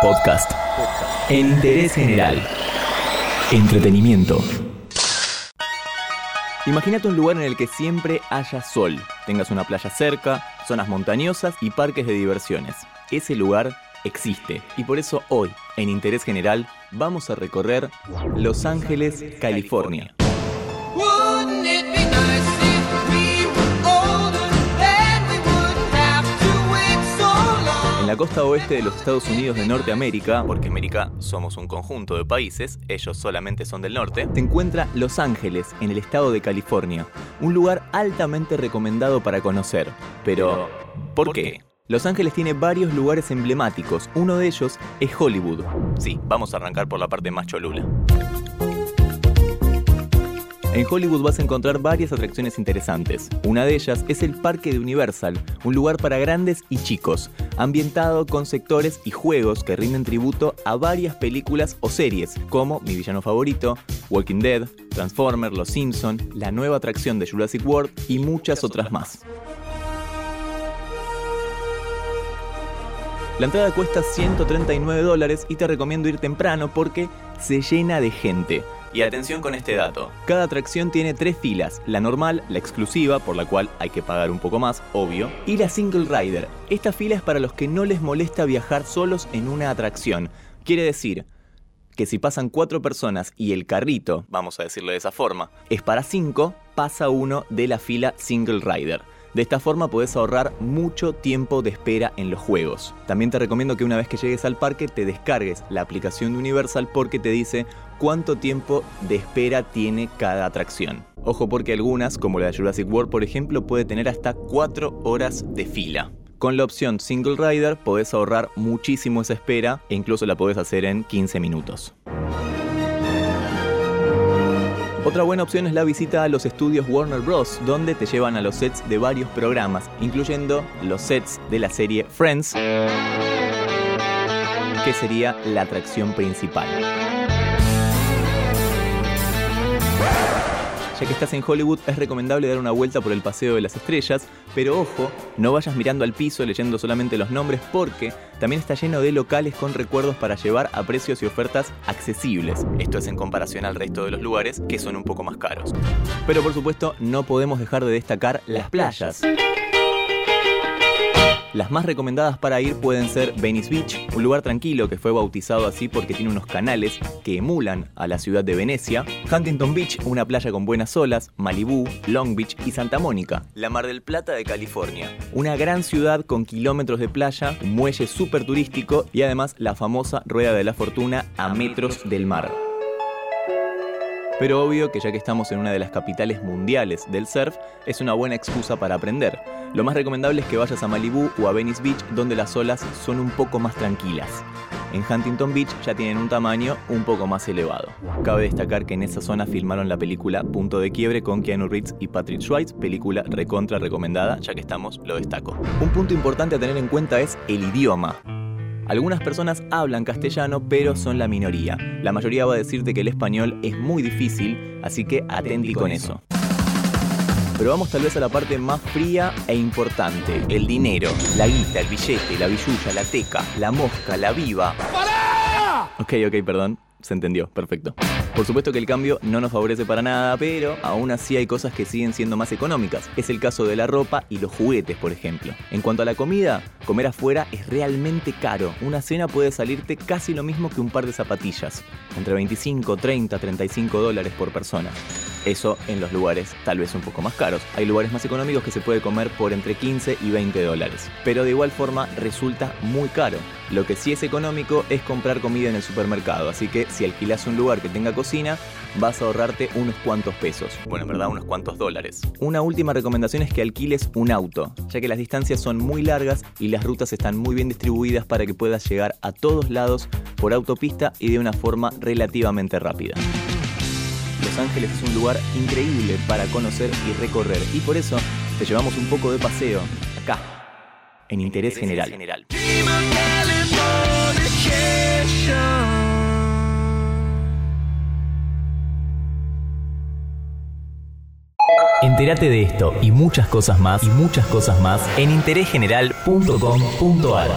Podcast. Interés general. Entretenimiento. Imagínate un lugar en el que siempre haya sol, tengas una playa cerca, zonas montañosas y parques de diversiones. Ese lugar existe y por eso hoy, en Interés General, vamos a recorrer Los Ángeles, California. La costa oeste de los Estados Unidos de Norteamérica, porque América somos un conjunto de países, ellos solamente son del norte, te encuentra Los Ángeles, en el estado de California, un lugar altamente recomendado para conocer. Pero, ¿por qué? Los Ángeles tiene varios lugares emblemáticos, uno de ellos es Hollywood. Sí, vamos a arrancar por la parte más cholula. En Hollywood vas a encontrar varias atracciones interesantes. Una de ellas es el Parque de Universal, un lugar para grandes y chicos, ambientado con sectores y juegos que rinden tributo a varias películas o series, como Mi Villano Favorito, Walking Dead, Transformers, Los Simpson, la nueva atracción de Jurassic World y muchas otras más. La entrada cuesta 139 dólares y te recomiendo ir temprano porque se llena de gente. Y atención con este dato. Cada atracción tiene tres filas, la normal, la exclusiva, por la cual hay que pagar un poco más, obvio, y la single rider. Esta fila es para los que no les molesta viajar solos en una atracción. Quiere decir que si pasan cuatro personas y el carrito, vamos a decirlo de esa forma, es para cinco, pasa uno de la fila single rider. De esta forma podés ahorrar mucho tiempo de espera en los juegos. También te recomiendo que una vez que llegues al parque te descargues la aplicación de Universal porque te dice cuánto tiempo de espera tiene cada atracción. Ojo porque algunas, como la de Jurassic World por ejemplo, puede tener hasta 4 horas de fila. Con la opción Single Rider podés ahorrar muchísimo esa espera e incluso la podés hacer en 15 minutos. Otra buena opción es la visita a los estudios Warner Bros., donde te llevan a los sets de varios programas, incluyendo los sets de la serie Friends, que sería la atracción principal. Ya que estás en Hollywood, es recomendable dar una vuelta por el Paseo de las Estrellas, pero ojo, no vayas mirando al piso leyendo solamente los nombres porque también está lleno de locales con recuerdos para llevar a precios y ofertas accesibles. Esto es en comparación al resto de los lugares que son un poco más caros. Pero por supuesto, no podemos dejar de destacar las playas. Las más recomendadas para ir pueden ser Venice Beach, un lugar tranquilo que fue bautizado así porque tiene unos canales que emulan a la ciudad de Venecia, Huntington Beach, una playa con buenas olas, Malibu, Long Beach y Santa Mónica, la Mar del Plata de California, una gran ciudad con kilómetros de playa, un muelle súper turístico y además la famosa Rueda de la Fortuna a metros del mar. Pero obvio que ya que estamos en una de las capitales mundiales del surf, es una buena excusa para aprender. Lo más recomendable es que vayas a Malibu o a Venice Beach donde las olas son un poco más tranquilas. En Huntington Beach ya tienen un tamaño un poco más elevado. Cabe destacar que en esa zona filmaron la película Punto de Quiebre con Keanu Reeves y Patrick Swayze, película recontra recomendada, ya que estamos, lo destaco. Un punto importante a tener en cuenta es el idioma. Algunas personas hablan castellano, pero son la minoría. La mayoría va a decirte que el español es muy difícil, así que atenti con eso. Pero vamos tal vez a la parte más fría e importante, el dinero, la guita, el billete, la billulla, la teca, la mosca, la viva. Ok, ok, perdón. Se entendió, perfecto. Por supuesto que el cambio no nos favorece para nada, pero aún así hay cosas que siguen siendo más económicas. Es el caso de la ropa y los juguetes, por ejemplo. En cuanto a la comida, comer afuera es realmente caro. Una cena puede salirte casi lo mismo que un par de zapatillas. Entre 25, 30, 35 dólares por persona. Eso en los lugares tal vez un poco más caros. Hay lugares más económicos que se puede comer por entre 15 y 20 dólares. Pero de igual forma resulta muy caro. Lo que sí es económico es comprar comida en el supermercado. Así que si alquilas un lugar que tenga cocina, vas a ahorrarte unos cuantos pesos. Bueno, en verdad unos cuantos dólares. Una última recomendación es que alquiles un auto, ya que las distancias son muy largas y las rutas están muy bien distribuidas para que puedas llegar a todos lados por autopista y de una forma relativamente rápida. Los Ángeles es un lugar increíble para conocer y recorrer y por eso te llevamos un poco de paseo acá, en Interés General. Californication. Entérate de esto y muchas cosas más y muchas cosas más en interésgeneral.com.ar.